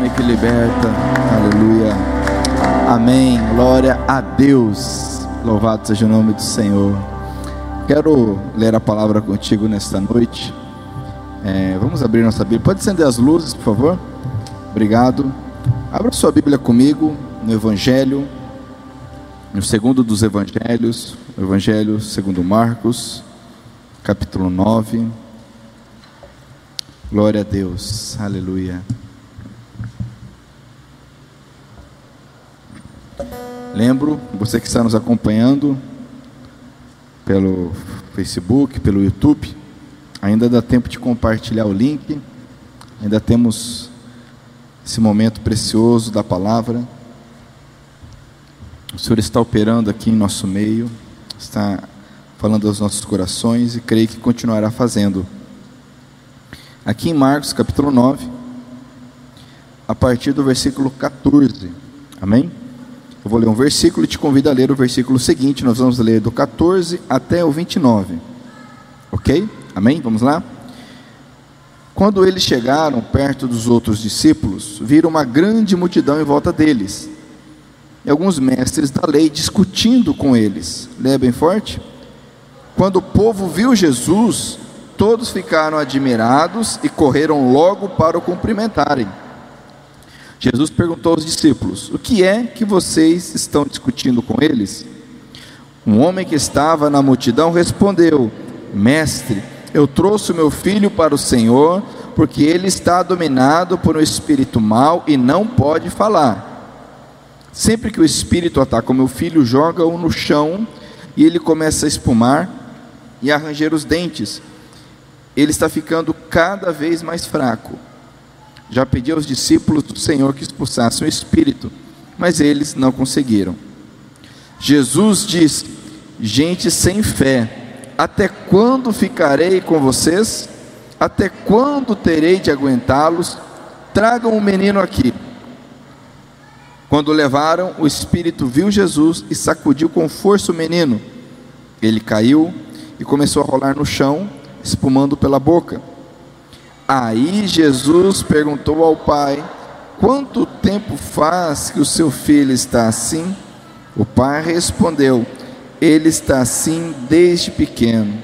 nome que liberta. Aleluia. Amém. Glória a Deus. Louvado seja o nome do Senhor. Quero ler a palavra contigo nesta noite. É, vamos abrir nossa Bíblia. Pode acender as luzes, por favor? Obrigado. Abra sua Bíblia comigo no Evangelho, no segundo dos Evangelhos, Evangelho segundo Marcos, capítulo 9. Glória a Deus, aleluia. Lembro, você que está nos acompanhando pelo Facebook, pelo YouTube, ainda dá tempo de compartilhar o link, ainda temos esse momento precioso da palavra. O Senhor está operando aqui em nosso meio, está falando aos nossos corações e creio que continuará fazendo aqui em Marcos capítulo 9, a partir do versículo 14. Amém? Eu vou ler um versículo e te convido a ler o versículo seguinte. Nós vamos ler do 14 até o 29. Ok? Amém? Vamos lá? Quando eles chegaram perto dos outros discípulos, viram uma grande multidão em volta deles. E alguns mestres da lei discutindo com eles. Leia bem forte. Quando o povo viu Jesus, todos ficaram admirados e correram logo para o cumprimentarem. Jesus perguntou aos discípulos: O que é que vocês estão discutindo com eles? Um homem que estava na multidão respondeu: Mestre, eu trouxe o meu filho para o Senhor, porque ele está dominado por um espírito mau e não pode falar. Sempre que o espírito ataca o meu filho, joga-o no chão e ele começa a espumar e a ranger os dentes ele está ficando cada vez mais fraco. Já pedi aos discípulos do Senhor que expulsassem o espírito, mas eles não conseguiram. Jesus diz: Gente sem fé, até quando ficarei com vocês? Até quando terei de aguentá-los? Tragam o menino aqui. Quando levaram, o espírito viu Jesus e sacudiu com força o menino. Ele caiu e começou a rolar no chão espumando pela boca. Aí Jesus perguntou ao pai: Quanto tempo faz que o seu filho está assim? O pai respondeu: Ele está assim desde pequeno.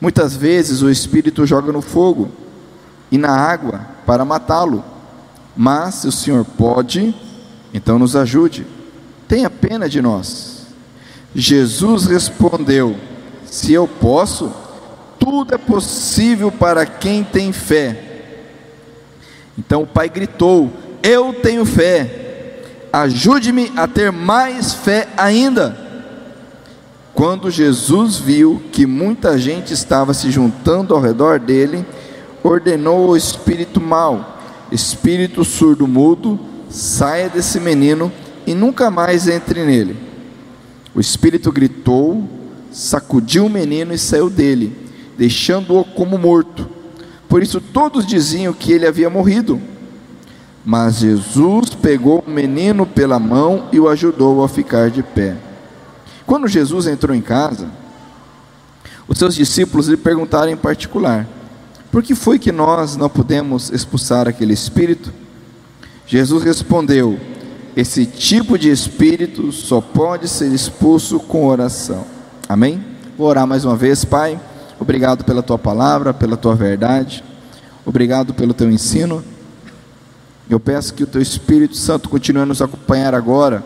Muitas vezes o espírito joga no fogo e na água para matá-lo. Mas se o Senhor pode, então nos ajude. Tenha pena de nós. Jesus respondeu: Se eu posso, tudo é possível para quem tem fé. Então o pai gritou: Eu tenho fé, ajude-me a ter mais fé ainda. Quando Jesus viu que muita gente estava se juntando ao redor dele, ordenou ao espírito mau: Espírito surdo-mudo, saia desse menino e nunca mais entre nele. O espírito gritou, sacudiu o menino e saiu dele deixando-o como morto. Por isso todos diziam que ele havia morrido. Mas Jesus pegou o menino pela mão e o ajudou a ficar de pé. Quando Jesus entrou em casa, os seus discípulos lhe perguntaram em particular: Por que foi que nós não pudemos expulsar aquele espírito? Jesus respondeu: Esse tipo de espírito só pode ser expulso com oração. Amém? Vou orar mais uma vez, Pai. Obrigado pela tua palavra, pela tua verdade. Obrigado pelo teu ensino. Eu peço que o teu Espírito Santo continue a nos acompanhar agora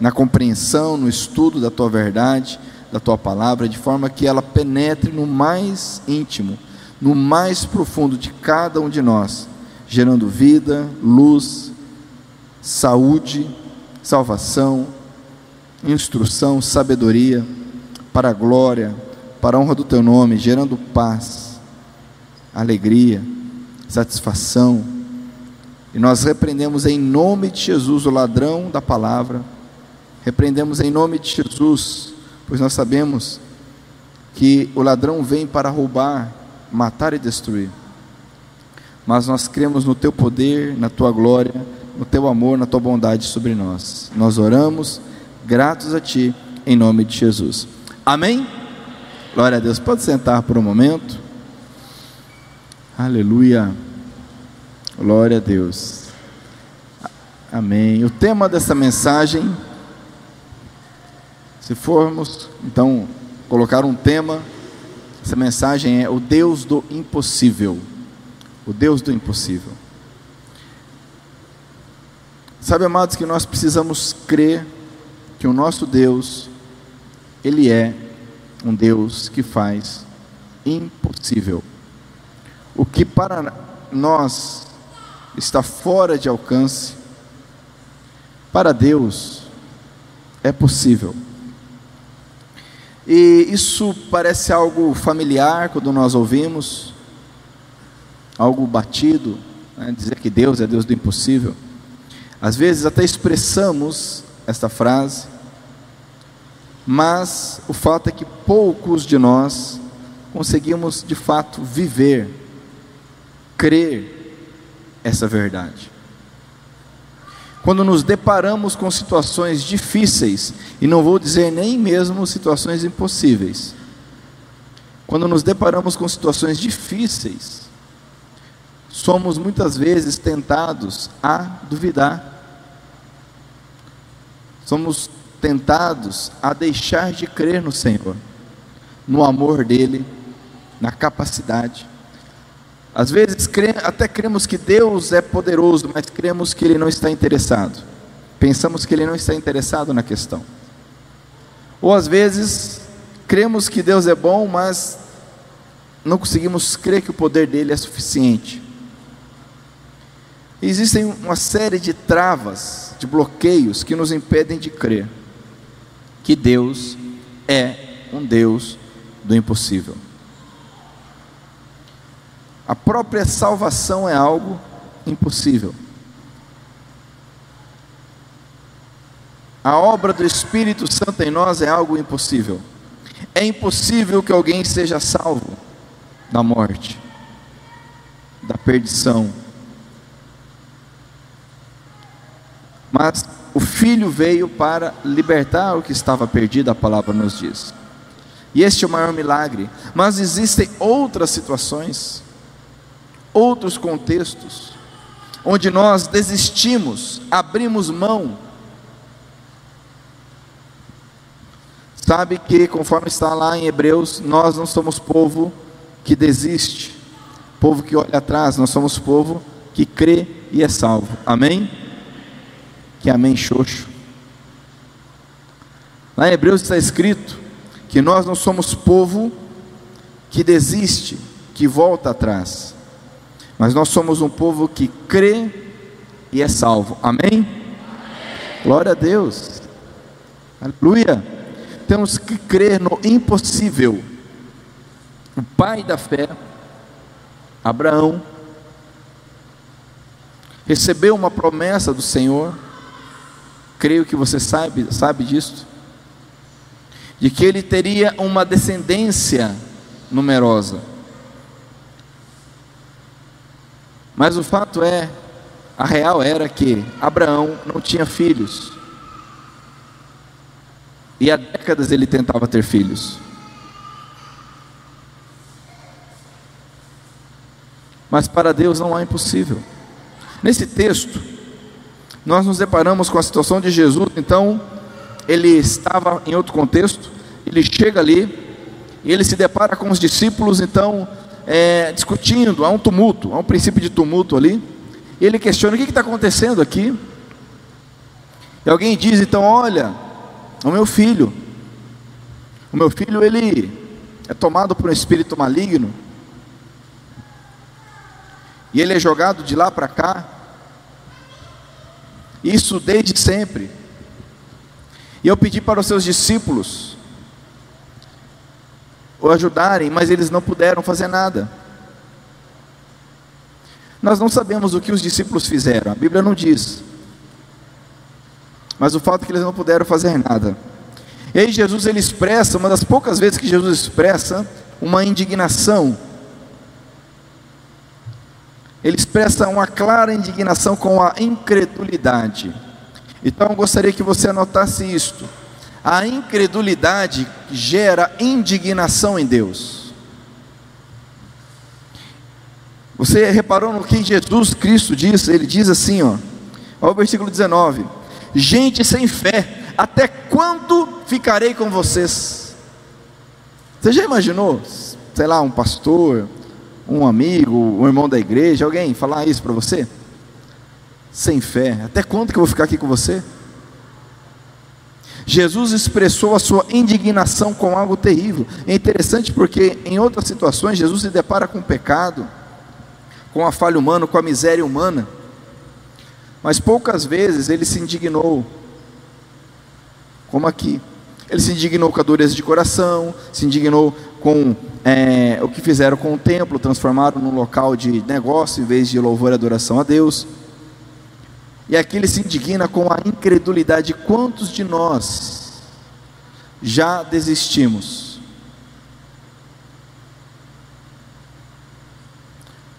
na compreensão, no estudo da tua verdade, da tua palavra, de forma que ela penetre no mais íntimo, no mais profundo de cada um de nós, gerando vida, luz, saúde, salvação, instrução, sabedoria, para a glória, para a honra do teu nome, gerando paz, alegria, satisfação. E nós repreendemos em nome de Jesus o ladrão da palavra, repreendemos em nome de Jesus, pois nós sabemos que o ladrão vem para roubar, matar e destruir. Mas nós cremos no teu poder, na tua glória, no teu amor, na tua bondade sobre nós. Nós oramos, gratos a ti, em nome de Jesus. Amém? Glória a Deus. Pode sentar por um momento. Aleluia. Glória a Deus. Amém. O tema dessa mensagem, se formos, então, colocar um tema, essa mensagem é o Deus do impossível. O Deus do impossível. Sabe, amados, que nós precisamos crer que o nosso Deus, Ele é um Deus que faz impossível. O que para nós está fora de alcance, para Deus é possível. E isso parece algo familiar quando nós ouvimos, algo batido, né? dizer que Deus é Deus do impossível. Às vezes até expressamos esta frase, mas o fato é que poucos de nós conseguimos de fato viver, crer essa verdade. Quando nos deparamos com situações difíceis, e não vou dizer nem mesmo situações impossíveis, quando nos deparamos com situações difíceis, somos muitas vezes tentados a duvidar, somos tentados a deixar de crer no Senhor, no amor dEle, na capacidade. Às vezes até cremos que Deus é poderoso, mas cremos que Ele não está interessado. Pensamos que Ele não está interessado na questão. Ou às vezes cremos que Deus é bom, mas não conseguimos crer que o poder dele é suficiente. existem uma série de travas, de bloqueios que nos impedem de crer que Deus é um Deus do impossível. A própria salvação é algo impossível. A obra do Espírito Santo em nós é algo impossível. É impossível que alguém seja salvo da morte, da perdição. Mas o Filho veio para libertar o que estava perdido, a palavra nos diz. E este é o maior milagre. Mas existem outras situações, outros contextos, onde nós desistimos, abrimos mão. Sabe que, conforme está lá em Hebreus, nós não somos povo que desiste, povo que olha atrás, nós somos povo que crê e é salvo. Amém? Que amém xoxo. Lá em Hebreus está escrito que nós não somos povo que desiste, que volta atrás, mas nós somos um povo que crê e é salvo. Amém? Amém. Glória a Deus. Aleluia. Temos que crer no impossível. O pai da fé, Abraão, recebeu uma promessa do Senhor creio que você sabe, sabe disso, de que ele teria uma descendência numerosa. Mas o fato é, a real era que Abraão não tinha filhos. E há décadas ele tentava ter filhos. Mas para Deus não há impossível. Nesse texto, nós nos deparamos com a situação de Jesus, então, ele estava em outro contexto, ele chega ali, e ele se depara com os discípulos, então, é, discutindo, há um tumulto, há um princípio de tumulto ali, e ele questiona: o que está acontecendo aqui? E alguém diz, então, olha, o meu filho, o meu filho, ele é tomado por um espírito maligno, e ele é jogado de lá para cá, isso desde sempre. E eu pedi para os seus discípulos o ajudarem, mas eles não puderam fazer nada. Nós não sabemos o que os discípulos fizeram, a Bíblia não diz. Mas o fato é que eles não puderam fazer nada. E aí Jesus ele expressa, uma das poucas vezes que Jesus expressa uma indignação ele expressa uma clara indignação com a incredulidade. Então eu gostaria que você anotasse isto. A incredulidade gera indignação em Deus. Você reparou no que Jesus Cristo diz? Ele diz assim, ó: Olha o versículo 19: Gente sem fé, até quando ficarei com vocês? Você já imaginou, sei lá, um pastor, um amigo, um irmão da igreja, alguém falar isso para você? Sem fé, até quando que eu vou ficar aqui com você? Jesus expressou a sua indignação com algo terrível. É interessante porque em outras situações Jesus se depara com o pecado, com a falha humana, com a miséria humana. Mas poucas vezes ele se indignou, como aqui. Ele se indignou com a dureza de coração, se indignou com é, o que fizeram com o templo, transformaram num local de negócio em vez de louvor e adoração a Deus. E aqui ele se indigna com a incredulidade. Quantos de nós já desistimos?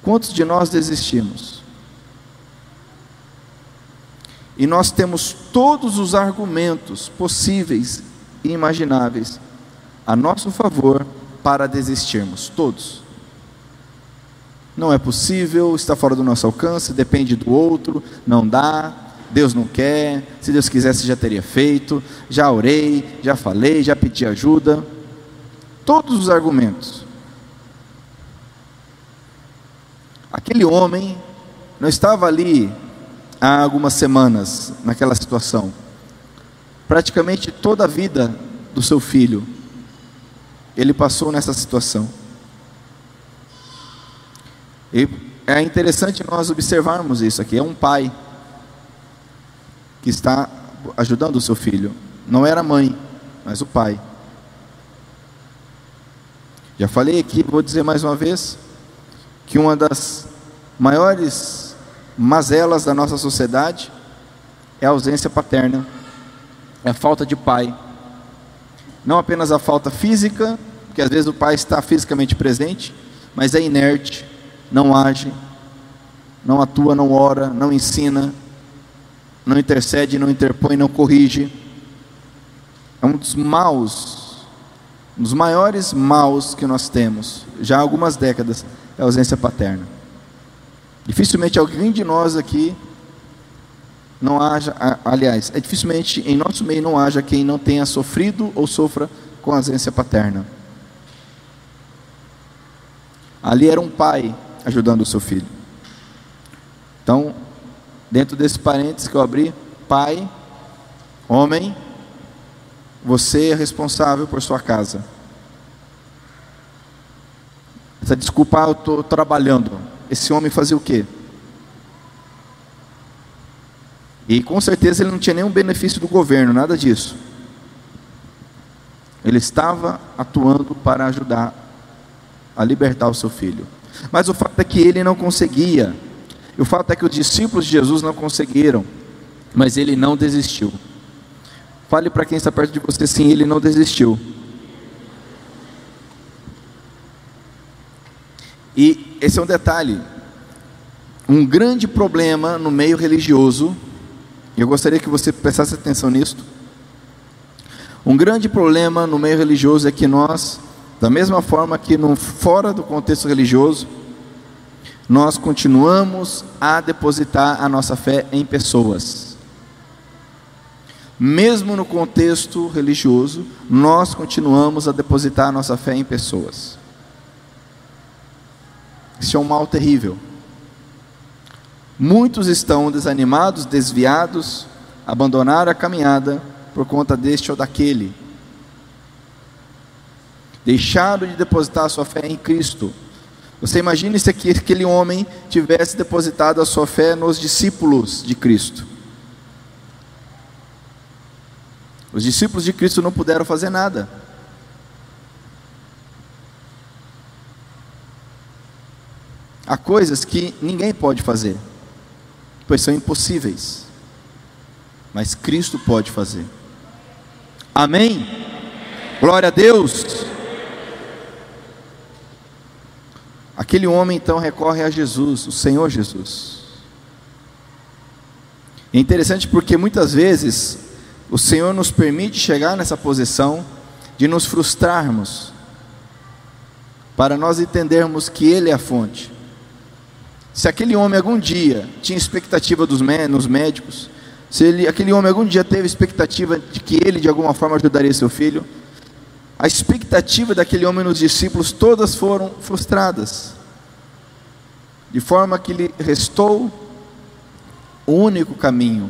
Quantos de nós desistimos? E nós temos todos os argumentos possíveis e imagináveis a nosso favor para desistirmos, todos. Não é possível, está fora do nosso alcance, depende do outro, não dá, Deus não quer, se Deus quisesse já teria feito, já orei, já falei, já pedi ajuda. Todos os argumentos. Aquele homem não estava ali há algumas semanas naquela situação. Praticamente toda a vida do seu filho, ele passou nessa situação. E é interessante nós observarmos isso aqui. É um pai que está ajudando o seu filho. Não era a mãe, mas o pai. Já falei aqui, vou dizer mais uma vez, que uma das maiores mazelas da nossa sociedade é a ausência paterna, é a falta de pai. Não apenas a falta física, porque às vezes o pai está fisicamente presente, mas é inerte, não age, não atua, não ora, não ensina, não intercede, não interpõe, não corrige. É um dos maus, um dos maiores maus que nós temos, já há algumas décadas, é a ausência paterna. Dificilmente alguém de nós aqui não haja, aliás, é dificilmente em nosso meio não haja quem não tenha sofrido ou sofra com a ausência paterna. Ali era um pai ajudando o seu filho. Então, dentro desse parênteses que eu abri, pai, homem, você é responsável por sua casa. Essa desculpa, ah, eu estou trabalhando. Esse homem fazia o quê? E com certeza ele não tinha nenhum benefício do governo, nada disso. Ele estava atuando para ajudar a libertar o seu filho. Mas o fato é que ele não conseguia. E o fato é que os discípulos de Jesus não conseguiram. Mas ele não desistiu. Fale para quem está perto de você, sim, ele não desistiu. E esse é um detalhe. Um grande problema no meio religioso, eu gostaria que você prestasse atenção nisso. Um grande problema no meio religioso é que nós da mesma forma que no, fora do contexto religioso, nós continuamos a depositar a nossa fé em pessoas. Mesmo no contexto religioso, nós continuamos a depositar a nossa fé em pessoas. Isso é um mal terrível. Muitos estão desanimados, desviados, abandonaram a caminhada por conta deste ou daquele deixaram de depositar a sua fé em Cristo. Você imagine se aquele homem tivesse depositado a sua fé nos discípulos de Cristo. Os discípulos de Cristo não puderam fazer nada. Há coisas que ninguém pode fazer, pois são impossíveis. Mas Cristo pode fazer. Amém? Glória a Deus. Aquele homem então recorre a Jesus, o Senhor Jesus. É interessante porque muitas vezes o Senhor nos permite chegar nessa posição de nos frustrarmos, para nós entendermos que Ele é a fonte. Se aquele homem algum dia tinha expectativa dos nos médicos, se ele, aquele homem algum dia teve expectativa de que ele de alguma forma ajudaria seu filho, a expectativa daquele homem nos discípulos todas foram frustradas, de forma que lhe restou o único caminho,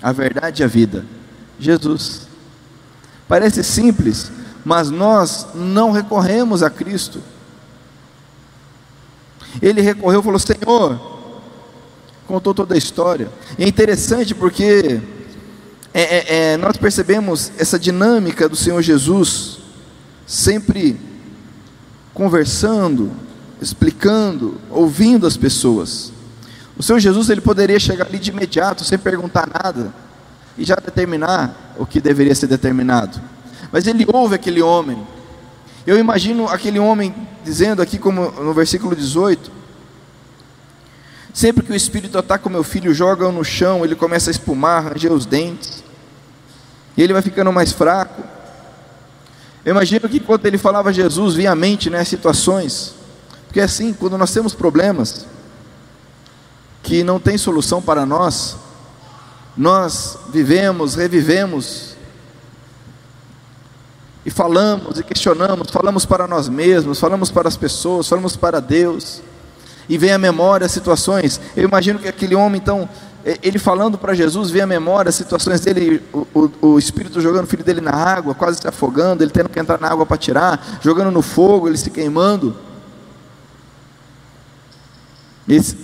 a verdade e a vida, Jesus. Parece simples, mas nós não recorremos a Cristo. Ele recorreu e falou: Senhor, contou toda a história. E é interessante porque é, é, é, nós percebemos essa dinâmica do Senhor Jesus, sempre conversando, explicando, ouvindo as pessoas. O Senhor Jesus ele poderia chegar ali de imediato, sem perguntar nada, e já determinar o que deveria ser determinado. Mas ele ouve aquele homem. Eu imagino aquele homem dizendo aqui, como no versículo 18: Sempre que o espírito ataca o meu filho, joga-o no chão, ele começa a espumar, ranger os dentes, e ele vai ficando mais fraco. Eu imagino que quando ele falava Jesus, vinha à mente né, situações, porque é assim, quando nós temos problemas que não tem solução para nós, nós vivemos, revivemos, e falamos e questionamos, falamos para nós mesmos, falamos para as pessoas, falamos para Deus e vem à memória situações. Eu imagino que aquele homem, então, ele falando para Jesus, vem à memória situações dele, o, o, o, Espírito jogando o filho dele na água, quase se afogando, ele tendo que entrar na água para tirar, jogando no fogo, ele se queimando.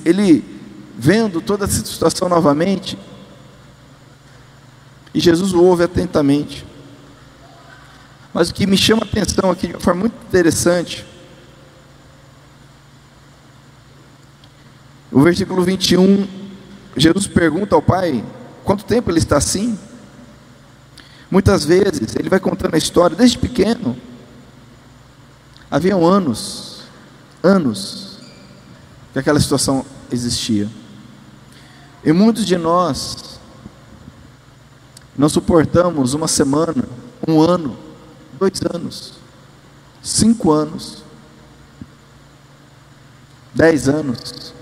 Ele vendo toda essa situação novamente, e Jesus o ouve atentamente. Mas o que me chama a atenção aqui de uma forma muito interessante, O versículo 21, Jesus pergunta ao Pai: quanto tempo ele está assim? Muitas vezes, ele vai contando a história, desde pequeno, haviam anos, anos, que aquela situação existia. E muitos de nós não suportamos uma semana, um ano, dois anos, cinco anos, dez anos,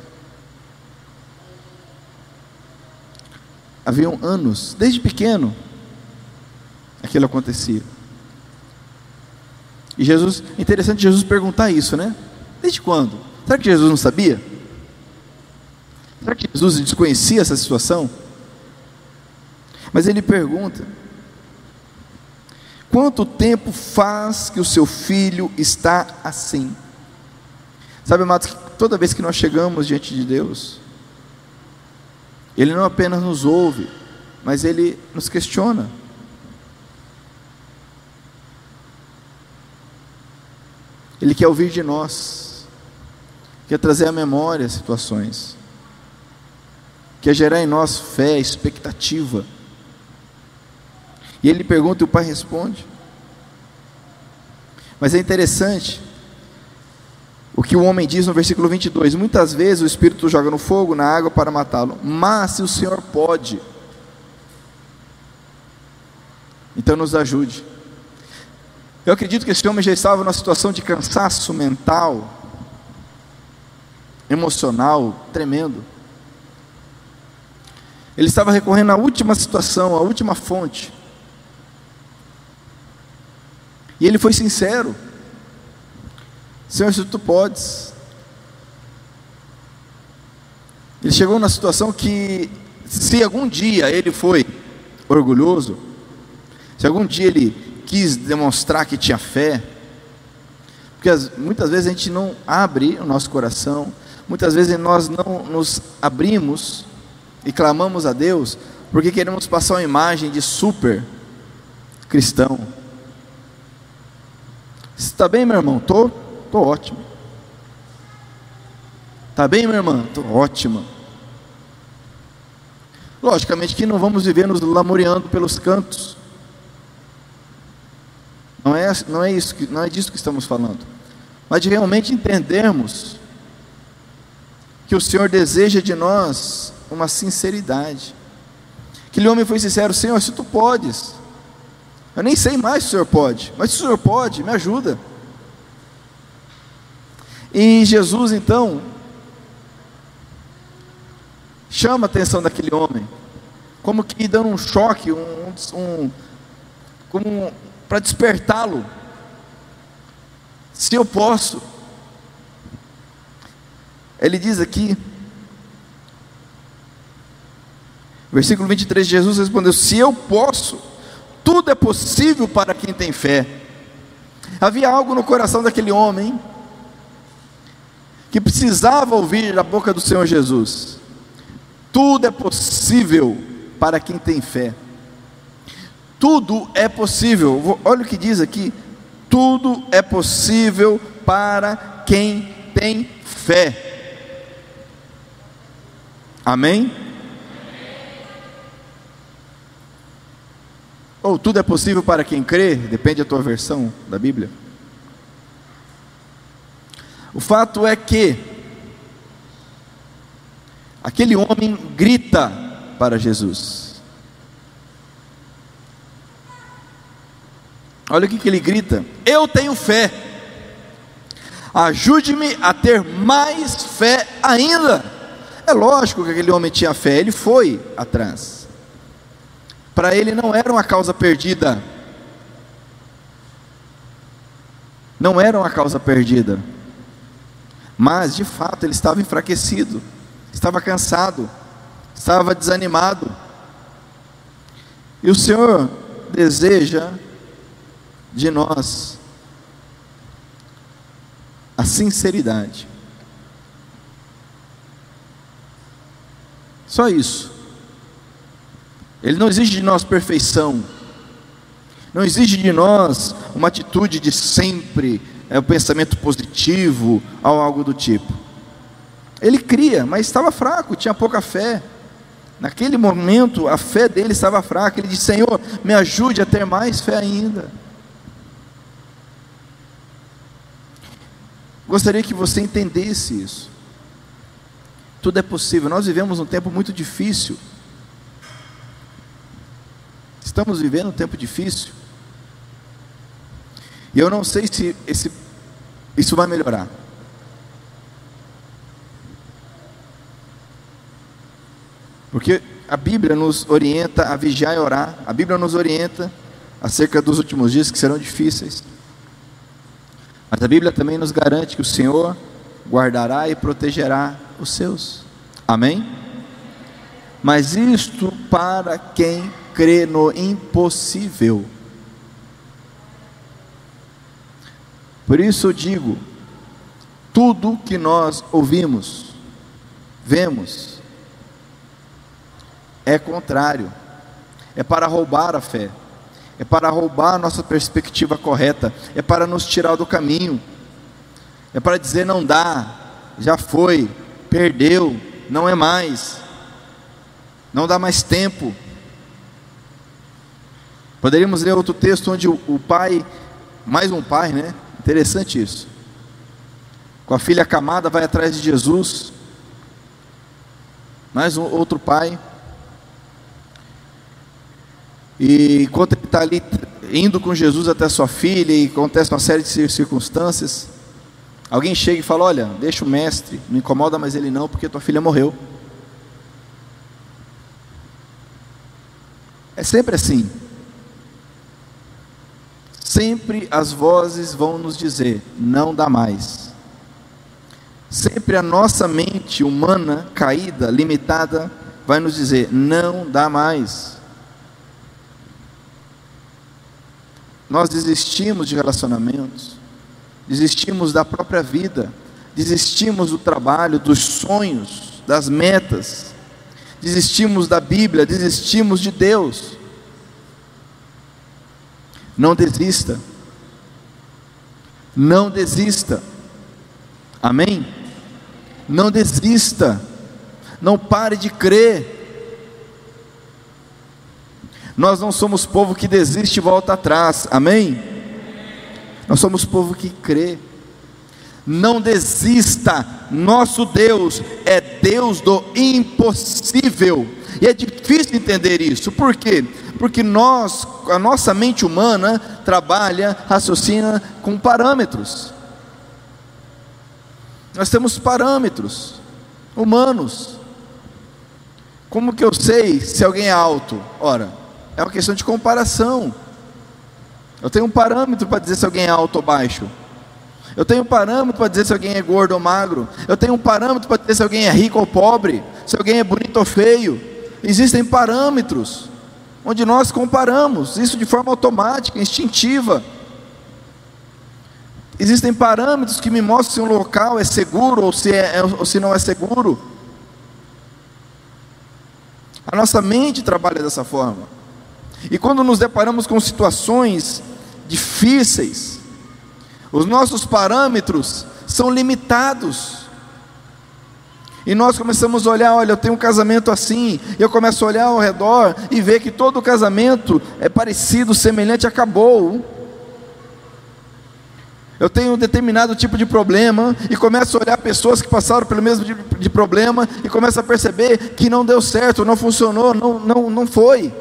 haviam anos, desde pequeno, aquilo acontecia. E Jesus, interessante Jesus perguntar isso, né? Desde quando? Será que Jesus não sabia? Será que Jesus desconhecia essa situação? Mas ele pergunta: Quanto tempo faz que o seu filho está assim? Sabe, amados, toda vez que nós chegamos diante de Deus, ele não apenas nos ouve, mas ele nos questiona. Ele quer ouvir de nós, quer trazer à memória situações, quer gerar em nós fé, expectativa. E ele pergunta e o pai responde. Mas é interessante o que o homem diz no versículo 22: Muitas vezes o Espírito joga no fogo, na água para matá-lo, mas se o Senhor pode, então nos ajude. Eu acredito que esse homem já estava numa situação de cansaço mental, emocional, tremendo. Ele estava recorrendo à última situação, à última fonte. E ele foi sincero. Senhor, se tu podes. Ele chegou na situação que, se algum dia ele foi orgulhoso, se algum dia ele quis demonstrar que tinha fé, porque muitas vezes a gente não abre o nosso coração, muitas vezes nós não nos abrimos e clamamos a Deus, porque queremos passar uma imagem de super cristão. Está bem, meu irmão? Estou Estou ótimo. Está bem, minha irmã? Estou ótima. Logicamente que não vamos viver nos lamoreando pelos cantos. Não é, não é isso, não é disso que estamos falando. Mas de realmente entendermos que o Senhor deseja de nós uma sinceridade. Aquele homem foi sincero, Senhor, se tu podes. Eu nem sei mais se o Senhor pode, mas se o Senhor pode, me ajuda. E Jesus então chama a atenção daquele homem, como que dando um choque, um, um como para despertá-lo. Se eu posso, ele diz aqui, versículo 23, Jesus respondeu: Se eu posso, tudo é possível para quem tem fé. Havia algo no coração daquele homem que precisava ouvir da boca do Senhor Jesus. Tudo é possível para quem tem fé. Tudo é possível. Olha o que diz aqui: tudo é possível para quem tem fé. Amém? Ou tudo é possível para quem crê, depende da tua versão da Bíblia. O fato é que aquele homem grita para Jesus. Olha o que, que ele grita: Eu tenho fé, ajude-me a ter mais fé ainda. É lógico que aquele homem tinha fé, ele foi atrás. Para ele não era uma causa perdida. Não era uma causa perdida. Mas, de fato, ele estava enfraquecido, estava cansado, estava desanimado. E o Senhor deseja de nós a sinceridade. Só isso. Ele não exige de nós perfeição. Não exige de nós uma atitude de sempre é, o pensamento positivo ou algo do tipo. Ele cria, mas estava fraco, tinha pouca fé. Naquele momento, a fé dele estava fraca. Ele disse: Senhor, me ajude a ter mais fé ainda. Gostaria que você entendesse isso. Tudo é possível. Nós vivemos um tempo muito difícil. Estamos vivendo um tempo difícil. E eu não sei se esse, isso vai melhorar. Porque a Bíblia nos orienta a vigiar e orar. A Bíblia nos orienta acerca dos últimos dias que serão difíceis. Mas a Bíblia também nos garante que o Senhor guardará e protegerá os seus. Amém? Mas isto para quem crê no impossível. Por isso eu digo: tudo que nós ouvimos, vemos, é contrário, é para roubar a fé, é para roubar a nossa perspectiva correta, é para nos tirar do caminho, é para dizer não dá, já foi, perdeu, não é mais, não dá mais tempo. Poderíamos ler outro texto onde o, pai, mais um pai, né? Interessante isso. Com a filha acamada, vai atrás de Jesus. Mais um outro pai. E enquanto ele está ali indo com Jesus até sua filha, e acontece uma série de circunstâncias, alguém chega e fala: Olha, deixa o mestre, não incomoda mais ele não, porque tua filha morreu. É sempre assim. Sempre as vozes vão nos dizer: não dá mais. Sempre a nossa mente humana, caída, limitada, vai nos dizer: não dá mais. Nós desistimos de relacionamentos, desistimos da própria vida, desistimos do trabalho, dos sonhos, das metas, desistimos da Bíblia, desistimos de Deus. Não desista. Não desista. Amém? Não desista. Não pare de crer. Nós não somos povo que desiste e volta atrás. Amém? Nós somos povo que crê. Não desista. Nosso Deus é Deus do impossível. E é difícil entender isso. Por quê? porque nós, a nossa mente humana trabalha, raciocina com parâmetros. Nós temos parâmetros humanos. Como que eu sei se alguém é alto? Ora, é uma questão de comparação. Eu tenho um parâmetro para dizer se alguém é alto ou baixo. Eu tenho um parâmetro para dizer se alguém é gordo ou magro. Eu tenho um parâmetro para dizer se alguém é rico ou pobre, se alguém é bonito ou feio. Existem parâmetros onde nós comparamos, isso de forma automática, instintiva. Existem parâmetros que me mostram se um local é seguro ou se, é, ou se não é seguro. A nossa mente trabalha dessa forma. E quando nos deparamos com situações difíceis, os nossos parâmetros são limitados. E nós começamos a olhar, olha, eu tenho um casamento assim, eu começo a olhar ao redor e ver que todo casamento é parecido, semelhante, acabou. Eu tenho um determinado tipo de problema e começo a olhar pessoas que passaram pelo mesmo tipo de problema e começo a perceber que não deu certo, não funcionou, não, não, não foi.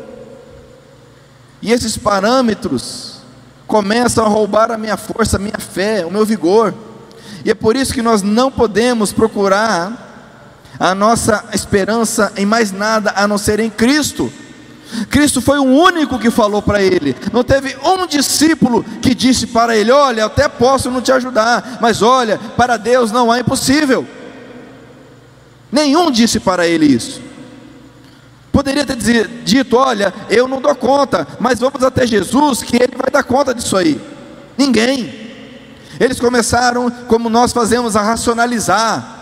E esses parâmetros começam a roubar a minha força, a minha fé, o meu vigor. E é por isso que nós não podemos procurar a nossa esperança em mais nada a não ser em Cristo. Cristo foi o único que falou para ele. Não teve um discípulo que disse para ele: Olha, até posso não te ajudar, mas olha, para Deus não há impossível. Nenhum disse para ele isso. Poderia ter dito: Olha, eu não dou conta, mas vamos até Jesus, que Ele vai dar conta disso aí. Ninguém. Eles começaram, como nós fazemos, a racionalizar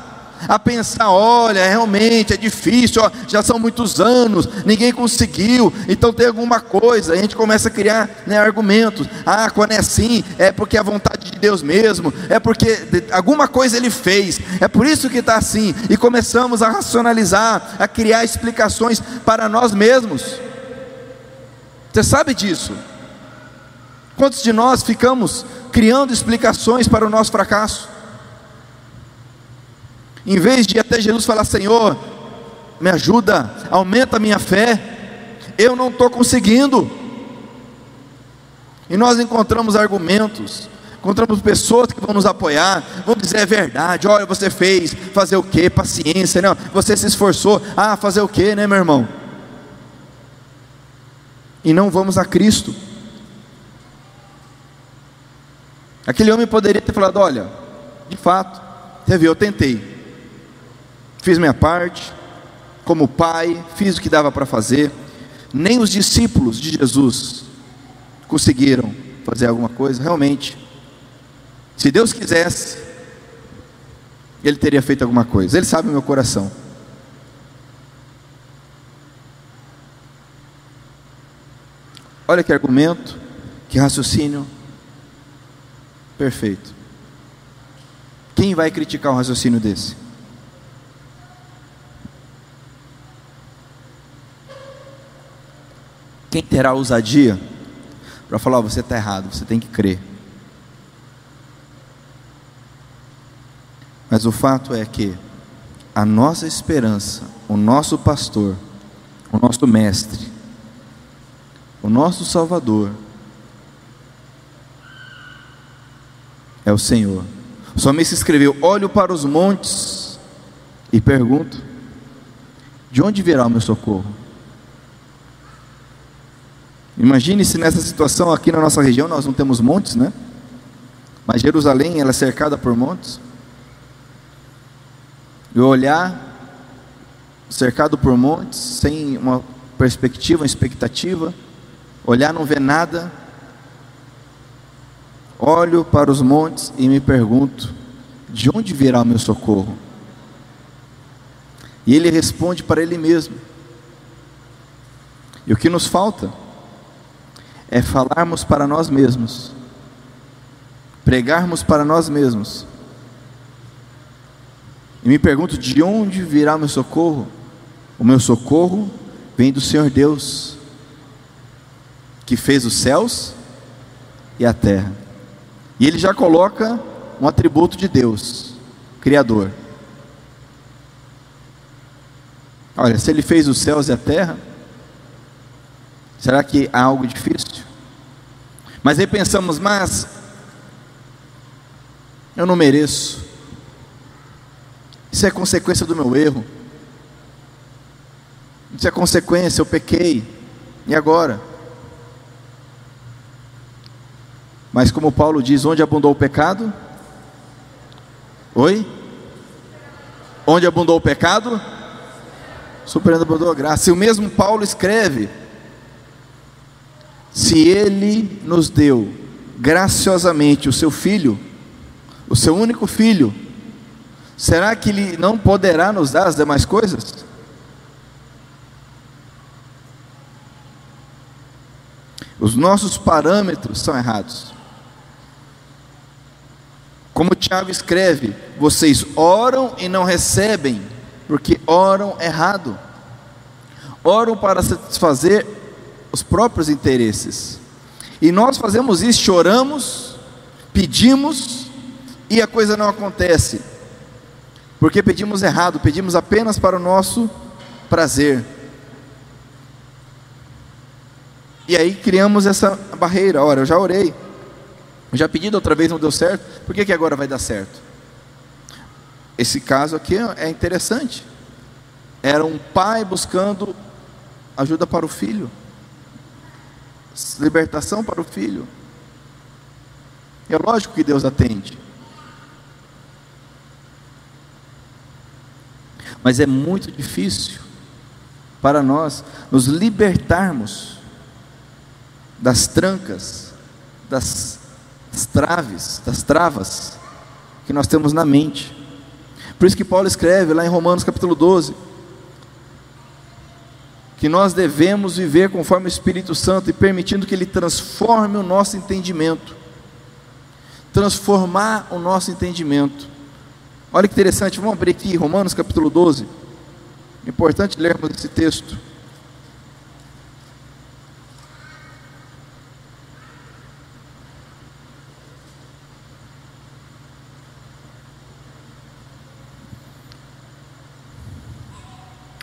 a pensar: olha, realmente é difícil, ó, já são muitos anos, ninguém conseguiu, então tem alguma coisa. A gente começa a criar né, argumentos: ah, quando é assim, é porque é a vontade de Deus mesmo, é porque alguma coisa ele fez, é por isso que está assim. E começamos a racionalizar, a criar explicações para nós mesmos. Você sabe disso? Quantos de nós ficamos criando explicações para o nosso fracasso? Em vez de até Jesus falar: Senhor, me ajuda, aumenta a minha fé, eu não estou conseguindo. E nós encontramos argumentos, encontramos pessoas que vão nos apoiar, vão dizer é verdade, olha, você fez, fazer o que? Paciência, não, você se esforçou, ah, fazer o que, né, meu irmão? E não vamos a Cristo. Aquele homem poderia ter falado: olha, de fato, você viu, eu tentei, fiz minha parte, como pai, fiz o que dava para fazer. Nem os discípulos de Jesus conseguiram fazer alguma coisa, realmente. Se Deus quisesse, Ele teria feito alguma coisa. Ele sabe o meu coração. Olha que argumento, que raciocínio perfeito. Quem vai criticar um raciocínio desse? Quem terá ousadia para falar: oh, você está errado, você tem que crer. Mas o fato é que a nossa esperança, o nosso pastor, o nosso mestre, o nosso Salvador, é o Senhor. O salmista escreveu: Olho para os montes e pergunto: De onde virá o meu socorro? Imagine se nessa situação aqui na nossa região nós não temos montes, né? Mas Jerusalém ela é cercada por montes. E olhar cercado por montes, sem uma perspectiva, uma expectativa, olhar não vê nada. Olho para os montes e me pergunto: de onde virá o meu socorro? E ele responde para ele mesmo. E o que nos falta? É falarmos para nós mesmos, pregarmos para nós mesmos. E me pergunto: de onde virá o meu socorro? O meu socorro vem do Senhor Deus, que fez os céus e a terra. E ele já coloca um atributo de Deus, Criador. Olha, se ele fez os céus e a terra, será que há algo difícil? Mas aí pensamos, mas eu não mereço. Isso é consequência do meu erro. Isso é consequência, eu pequei. E agora? Mas como Paulo diz, onde abundou o pecado? Oi? Onde abundou o pecado? Superando a graça. E o mesmo Paulo escreve: se ele nos deu graciosamente o seu filho, o seu único filho, será que ele não poderá nos dar as demais coisas? Os nossos parâmetros são errados. Como Tiago escreve, vocês oram e não recebem, porque oram errado. Oram para satisfazer os próprios interesses. E nós fazemos isso, choramos, pedimos e a coisa não acontece. Porque pedimos errado, pedimos apenas para o nosso prazer. E aí criamos essa barreira. Ora, eu já orei, eu já pedi outra vez, não deu certo, por que, que agora vai dar certo? Esse caso aqui é interessante. Era um pai buscando ajuda para o filho, libertação para o filho. É lógico que Deus atende. Mas é muito difícil para nós nos libertarmos das trancas, das, das traves, das travas que nós temos na mente. Por isso que Paulo escreve lá em Romanos capítulo 12 que nós devemos viver conforme o Espírito Santo e permitindo que ele transforme o nosso entendimento. Transformar o nosso entendimento. Olha que interessante, vamos abrir aqui Romanos capítulo 12. Importante lermos esse texto.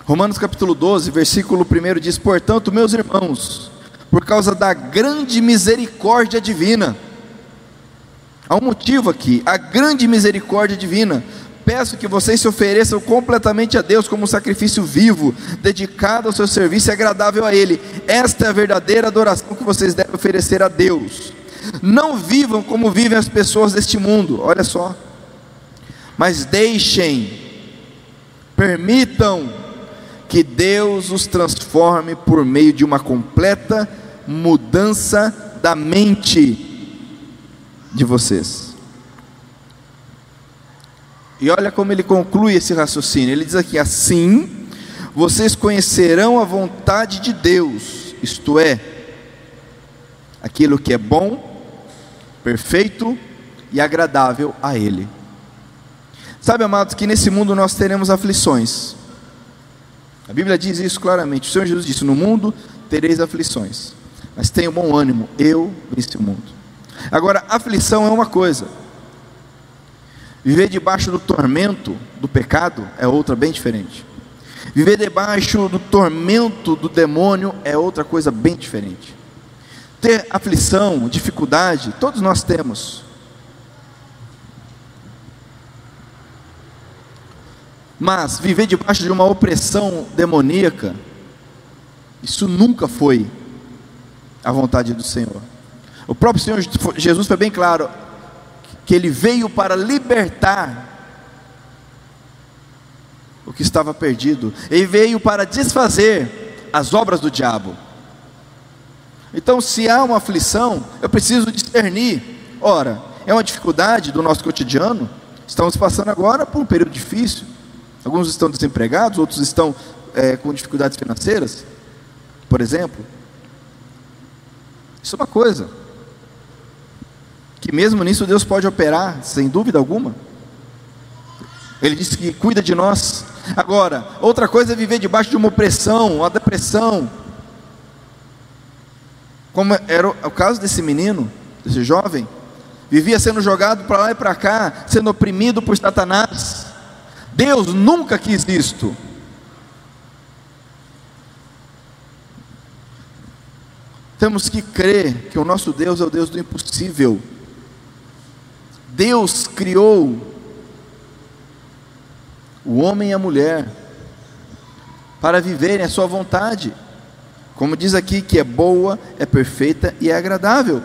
Romanos capítulo 12, versículo 1 diz: Portanto, meus irmãos, por causa da grande misericórdia divina, há um motivo aqui, a grande misericórdia divina, peço que vocês se ofereçam completamente a Deus como um sacrifício vivo, dedicado ao seu serviço e agradável a Ele. Esta é a verdadeira adoração que vocês devem oferecer a Deus. Não vivam como vivem as pessoas deste mundo, olha só, mas deixem, permitam, que Deus os transforme por meio de uma completa mudança da mente de vocês. E olha como ele conclui esse raciocínio. Ele diz aqui: assim vocês conhecerão a vontade de Deus, isto é, aquilo que é bom, perfeito e agradável a Ele. Sabe, amados, que nesse mundo nós teremos aflições. A Bíblia diz isso claramente. O Senhor Jesus disse: No mundo tereis aflições, mas tenha bom ânimo, eu venci o mundo. Agora, aflição é uma coisa, viver debaixo do tormento do pecado é outra bem diferente. Viver debaixo do tormento do demônio é outra coisa bem diferente. Ter aflição, dificuldade, todos nós temos. Mas viver debaixo de uma opressão demoníaca, isso nunca foi a vontade do Senhor. O próprio Senhor Jesus foi bem claro que ele veio para libertar o que estava perdido, ele veio para desfazer as obras do diabo. Então, se há uma aflição, eu preciso discernir. Ora, é uma dificuldade do nosso cotidiano. Estamos passando agora por um período difícil. Alguns estão desempregados, outros estão é, com dificuldades financeiras, por exemplo. Isso é uma coisa. Que mesmo nisso Deus pode operar, sem dúvida alguma. Ele disse que cuida de nós. Agora, outra coisa é viver debaixo de uma opressão, uma depressão. Como era o caso desse menino, desse jovem, vivia sendo jogado para lá e para cá, sendo oprimido por Satanás. Deus nunca quis isto. Temos que crer que o nosso Deus é o Deus do impossível. Deus criou o homem e a mulher para viverem a sua vontade. Como diz aqui, que é boa, é perfeita e é agradável,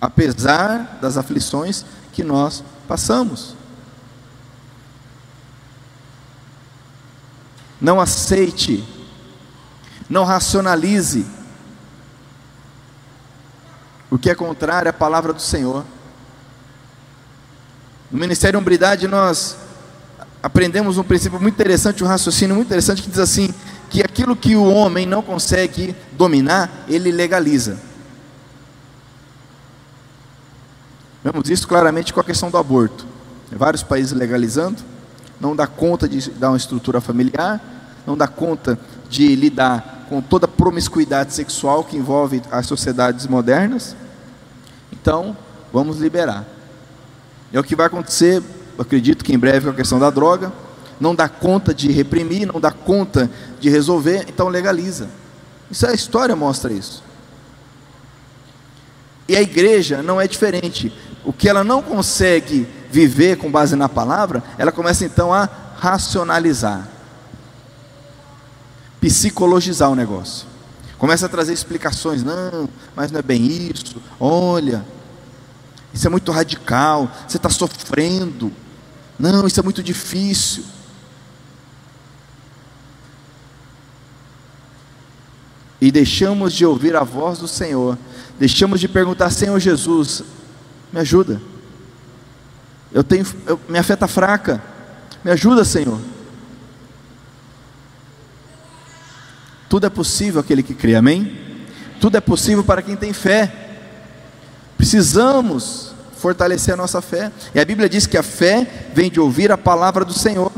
apesar das aflições que nós passamos. Não aceite, não racionalize o que é contrário à palavra do Senhor. No Ministério Umbridade nós aprendemos um princípio muito interessante, um raciocínio muito interessante que diz assim: que aquilo que o homem não consegue dominar, ele legaliza. Vemos isso claramente com a questão do aborto. Vários países legalizando, não dá conta de dar uma estrutura familiar, não dá conta de lidar com toda a promiscuidade sexual que envolve as sociedades modernas. Então, vamos liberar. É o que vai acontecer, acredito que em breve com a questão da droga, não dá conta de reprimir, não dá conta de resolver, então legaliza. Isso é a história mostra isso. E a igreja não é diferente. O que ela não consegue viver com base na palavra, ela começa então a racionalizar, psicologizar o negócio. Começa a trazer explicações, não, mas não é bem isso. Olha, isso é muito radical. Você está sofrendo. Não, isso é muito difícil. e deixamos de ouvir a voz do Senhor, deixamos de perguntar, Senhor Jesus, me ajuda. Eu tenho, eu, minha fé está fraca, me ajuda, Senhor. Tudo é possível aquele que crê, amém? Tudo é possível para quem tem fé. Precisamos fortalecer a nossa fé. E a Bíblia diz que a fé vem de ouvir a palavra do Senhor.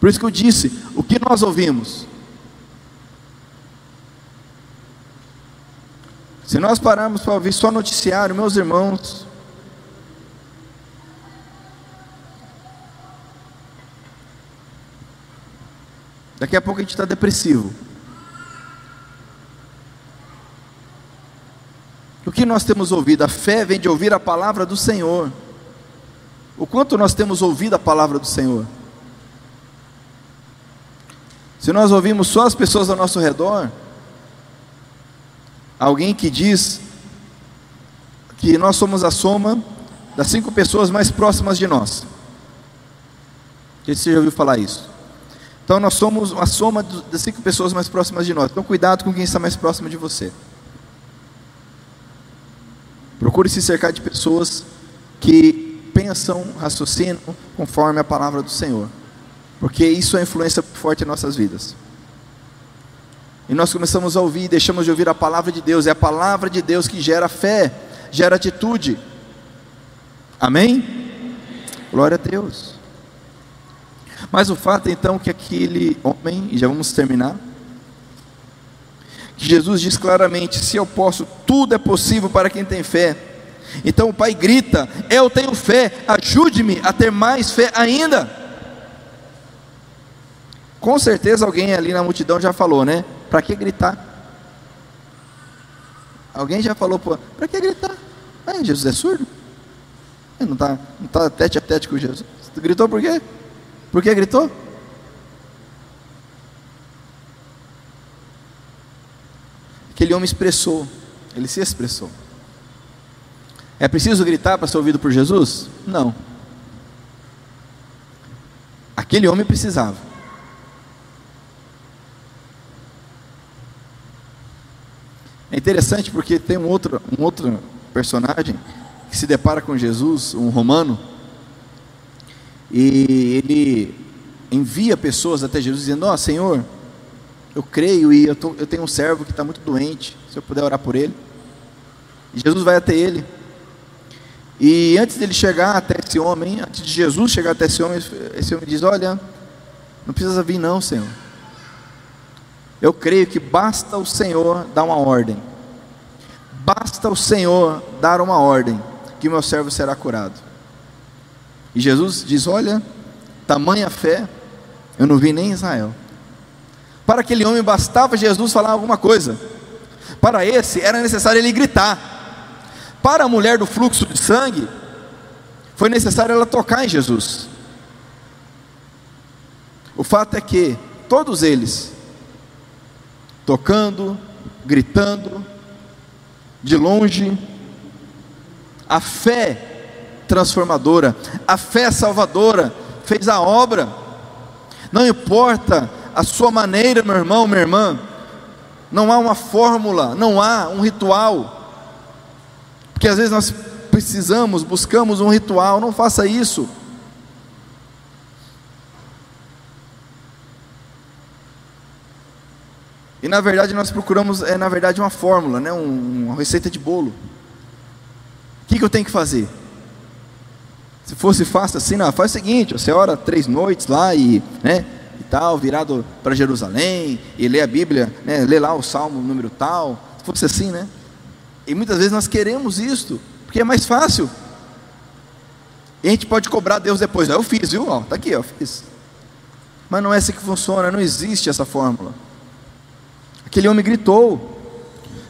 Por isso que eu disse: o que nós ouvimos? Se nós pararmos para ouvir só noticiário, meus irmãos, daqui a pouco a gente está depressivo. O que nós temos ouvido? A fé vem de ouvir a palavra do Senhor. O quanto nós temos ouvido a palavra do Senhor? Se nós ouvimos só as pessoas ao nosso redor, alguém que diz que nós somos a soma das cinco pessoas mais próximas de nós. Você já ouviu falar isso? Então nós somos a soma das cinco pessoas mais próximas de nós. Então cuidado com quem está mais próximo de você. Procure se cercar de pessoas que pensam, raciocinam conforme a palavra do Senhor, porque isso é influência forte em nossas vidas. E nós começamos a ouvir, deixamos de ouvir a palavra de Deus, é a palavra de Deus que gera fé, gera atitude. Amém? Glória a Deus. Mas o fato então que aquele homem, e já vamos terminar, que Jesus diz claramente: se eu posso, tudo é possível para quem tem fé. Então o pai grita: Eu tenho fé, ajude-me a ter mais fé ainda. Com certeza alguém ali na multidão já falou, né? Para que gritar? Alguém já falou, para que gritar? Ah, Jesus é surdo? Não está não tá tete a tete com Jesus. Gritou por quê? Por que gritou? Aquele homem expressou, ele se expressou. É preciso gritar para ser ouvido por Jesus? Não. Aquele homem precisava. É interessante porque tem um outro, um outro personagem que se depara com Jesus, um romano, e ele envia pessoas até Jesus dizendo: Ó oh, Senhor, eu creio e eu, tô, eu tenho um servo que está muito doente, se eu puder orar por ele. E Jesus vai até ele. E antes dele chegar até esse homem, antes de Jesus chegar até esse homem, esse homem diz: Olha, não precisa vir, não, Senhor. Eu creio que basta o Senhor dar uma ordem. Basta o Senhor dar uma ordem, que meu servo será curado. E Jesus diz: Olha, tamanha fé, eu não vi nem em Israel. Para aquele homem bastava Jesus falar alguma coisa. Para esse era necessário ele gritar. Para a mulher do fluxo de sangue, foi necessário ela tocar em Jesus. O fato é que todos eles, tocando, gritando, de longe, a fé transformadora, a fé salvadora fez a obra. Não importa a sua maneira, meu irmão, minha irmã, não há uma fórmula, não há um ritual. Porque às vezes nós precisamos, buscamos um ritual, não faça isso. E na verdade nós procuramos, é na verdade uma fórmula, né? Um, uma receita de bolo. O que, que eu tenho que fazer? Se fosse fácil assim, não, faz o seguinte, você ora três noites lá e, né, e tal, virado para Jerusalém, e lê a Bíblia, né, lê lá o Salmo número tal, se fosse assim, né? E muitas vezes nós queremos isto, porque é mais fácil. E a gente pode cobrar Deus depois, eu fiz, viu? Ó, tá aqui, ó, fiz. Mas não é assim que funciona, não existe essa fórmula. Aquele homem gritou.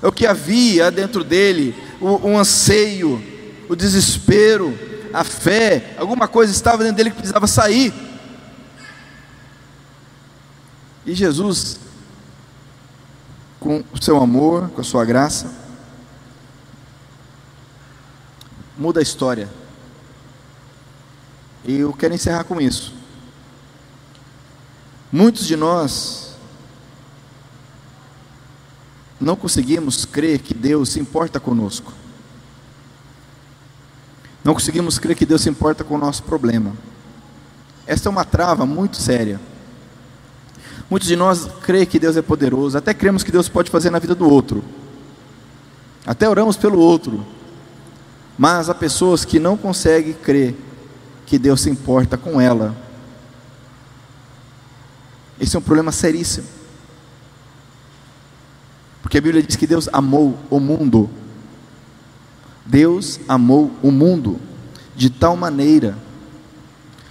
É o que havia dentro dele, o, o anseio, o desespero, a fé, alguma coisa estava dentro dele que precisava sair. E Jesus, com o seu amor, com a sua graça, muda a história. E eu quero encerrar com isso. Muitos de nós não conseguimos crer que Deus se importa conosco. Não conseguimos crer que Deus se importa com o nosso problema. Esta é uma trava muito séria. Muitos de nós creem que Deus é poderoso, até cremos que Deus pode fazer na vida do outro. Até oramos pelo outro. Mas há pessoas que não conseguem crer que Deus se importa com ela. Esse é um problema seríssimo. Porque a Bíblia diz que Deus amou o mundo. Deus amou o mundo de tal maneira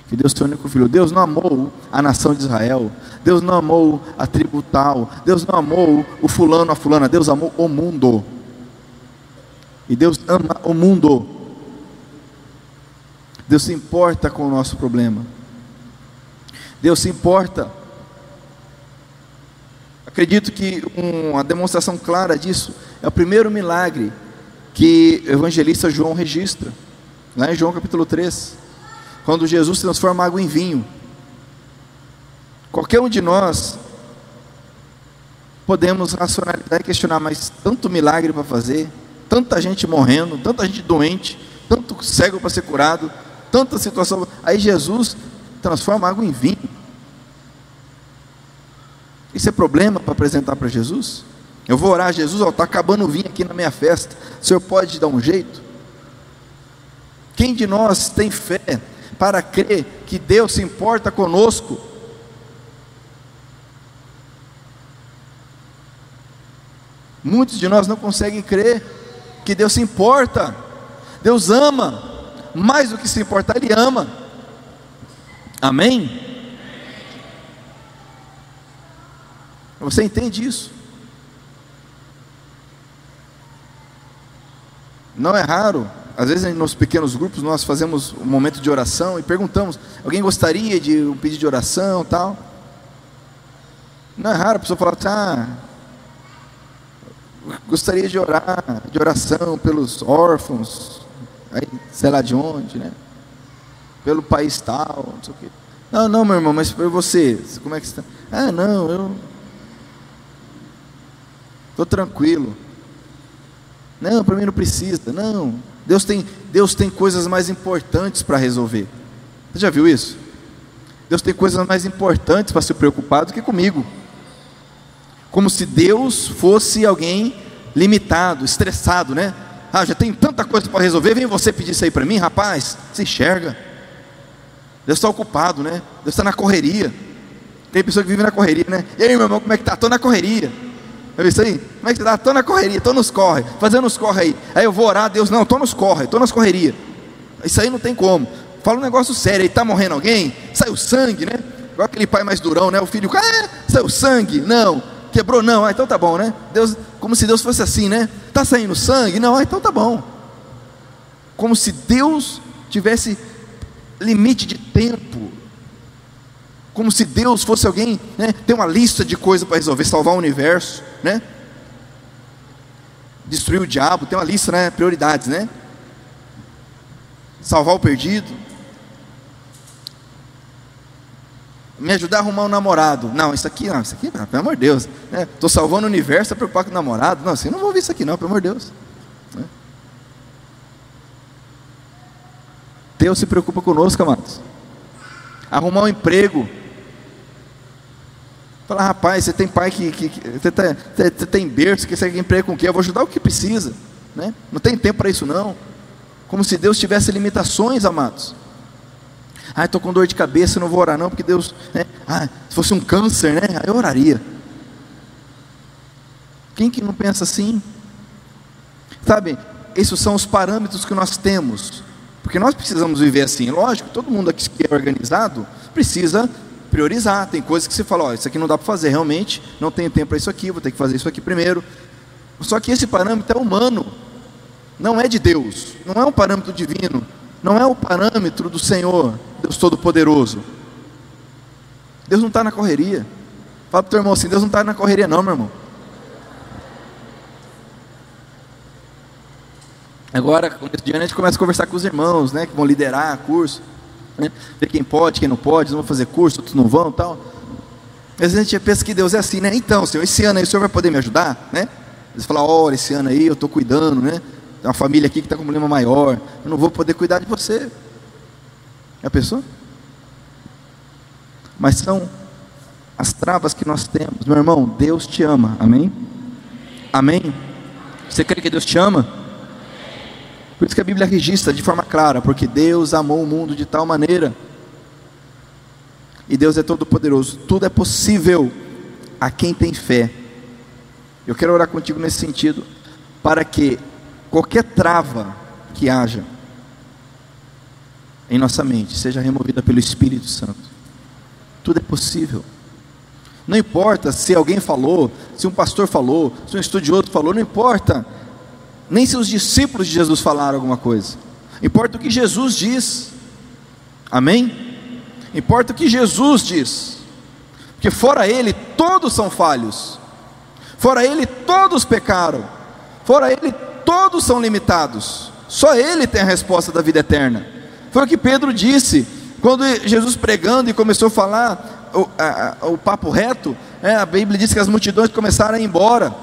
que Deus seu único filho. Deus não amou a nação de Israel. Deus não amou a tribo tal. Deus não amou o fulano, a fulana. Deus amou o mundo. E Deus ama o mundo. Deus se importa com o nosso problema. Deus se importa Acredito que uma demonstração clara disso é o primeiro milagre que o evangelista João registra, lá em João capítulo 3, quando Jesus transforma água em vinho. Qualquer um de nós podemos racionalizar e questionar, mas tanto milagre para fazer, tanta gente morrendo, tanta gente doente, tanto cego para ser curado, tanta situação. Aí Jesus transforma água em vinho. Isso é problema para apresentar para Jesus? Eu vou orar Jesus, está acabando o vinho aqui na minha festa. O senhor pode dar um jeito? Quem de nós tem fé para crer que Deus se importa conosco? Muitos de nós não conseguem crer que Deus se importa. Deus ama, mais do que se importar, Ele ama. Amém? Você entende isso? Não é raro, às vezes nos pequenos grupos nós fazemos um momento de oração e perguntamos: alguém gostaria de um pedido de oração tal? Não é raro a pessoa falar: ah, gostaria de orar, de oração pelos órfãos, aí, sei lá de onde, né? Pelo país tal, não sei o quê. Não, não, meu irmão, mas por você, como é que está? Ah, não, eu Estou tranquilo. Não, para mim não precisa. Não. Deus tem, Deus tem coisas mais importantes para resolver. Você já viu isso? Deus tem coisas mais importantes para se preocupar do que comigo. Como se Deus fosse alguém limitado, estressado, né? Ah, já tem tanta coisa para resolver, vem você pedir isso aí para mim, rapaz. Se enxerga. Deus está ocupado, né? Deus está na correria. Tem pessoa que vive na correria, né? E aí, meu irmão, como é que tá? Estou na correria. Eu isso aí? Como é que você está? Estou na correria, estou nos corre, fazendo os corre aí. Aí eu vou orar Deus, não, estou nos corre, estou nas correria. Isso aí não tem como. Fala um negócio sério, aí está morrendo alguém, saiu sangue, né? Igual aquele pai mais durão, né? O filho, ah, saiu sangue, não, quebrou, não, ah, então tá bom, né? Deus, como se Deus fosse assim, né? Está saindo sangue, não, ah, então tá bom. Como se Deus tivesse limite de tempo. Como se Deus fosse alguém, né? Tem uma lista de coisas para resolver, salvar o universo, né? Destruir o diabo, tem uma lista, né? Prioridades, né? Salvar o perdido. Me ajudar a arrumar um namorado. Não, isso aqui, não, isso aqui, não, pelo amor de Deus. Estou né? salvando o universo, está preocupado com o namorado. Não, assim, não vou ver isso aqui, não, pelo amor de Deus. Né? Deus se preocupa conosco, amados. Arrumar um emprego. Falar, rapaz, você tem pai que, que, que você, tá, você, tem berço, que você quer emprego com o quê? Eu vou ajudar o que precisa. Né? Não tem tempo para isso não. Como se Deus tivesse limitações, amados. Ah, estou com dor de cabeça, não vou orar não, porque Deus, né? Ah, se fosse um câncer, né? Eu oraria. Quem que não pensa assim? Sabe, esses são os parâmetros que nós temos porque nós precisamos viver assim. Lógico, todo mundo aqui que é organizado precisa priorizar. Tem coisas que você fala, ó, isso aqui não dá para fazer realmente, não tenho tempo para isso aqui, vou ter que fazer isso aqui primeiro. Só que esse parâmetro é humano, não é de Deus, não é um parâmetro divino, não é o parâmetro do Senhor, Deus Todo-Poderoso. Deus não está na correria. Fala para o teu irmão assim: Deus não está na correria, não, meu irmão. Agora, ano, a gente começa a conversar com os irmãos, né, que vão liderar curso, né, ver quem pode, quem não pode, não vão fazer curso, outros não vão tal. Às vezes a gente pensa que Deus é assim, né? Então, Senhor, esse ano aí o Senhor vai poder me ajudar, né? Você fala, olha, esse ano aí eu estou cuidando, né? Tem uma família aqui que está com um problema maior, eu não vou poder cuidar de você. É a pessoa? Mas são as travas que nós temos. Meu irmão, Deus te ama, amém? Amém? Você crê que Deus te ama? Por isso que a Bíblia registra de forma clara, porque Deus amou o mundo de tal maneira. E Deus é todo poderoso, tudo é possível a quem tem fé. Eu quero orar contigo nesse sentido, para que qualquer trava que haja em nossa mente seja removida pelo Espírito Santo. Tudo é possível. Não importa se alguém falou, se um pastor falou, se um estudioso falou, não importa nem se os discípulos de Jesus falaram alguma coisa. Importa o que Jesus diz. Amém? Importa o que Jesus diz. Porque fora ele todos são falhos. Fora ele todos pecaram. Fora ele todos são limitados. Só ele tem a resposta da vida eterna. Foi o que Pedro disse quando Jesus pregando e começou a falar o, a, o papo reto. É, a Bíblia diz que as multidões começaram a ir embora.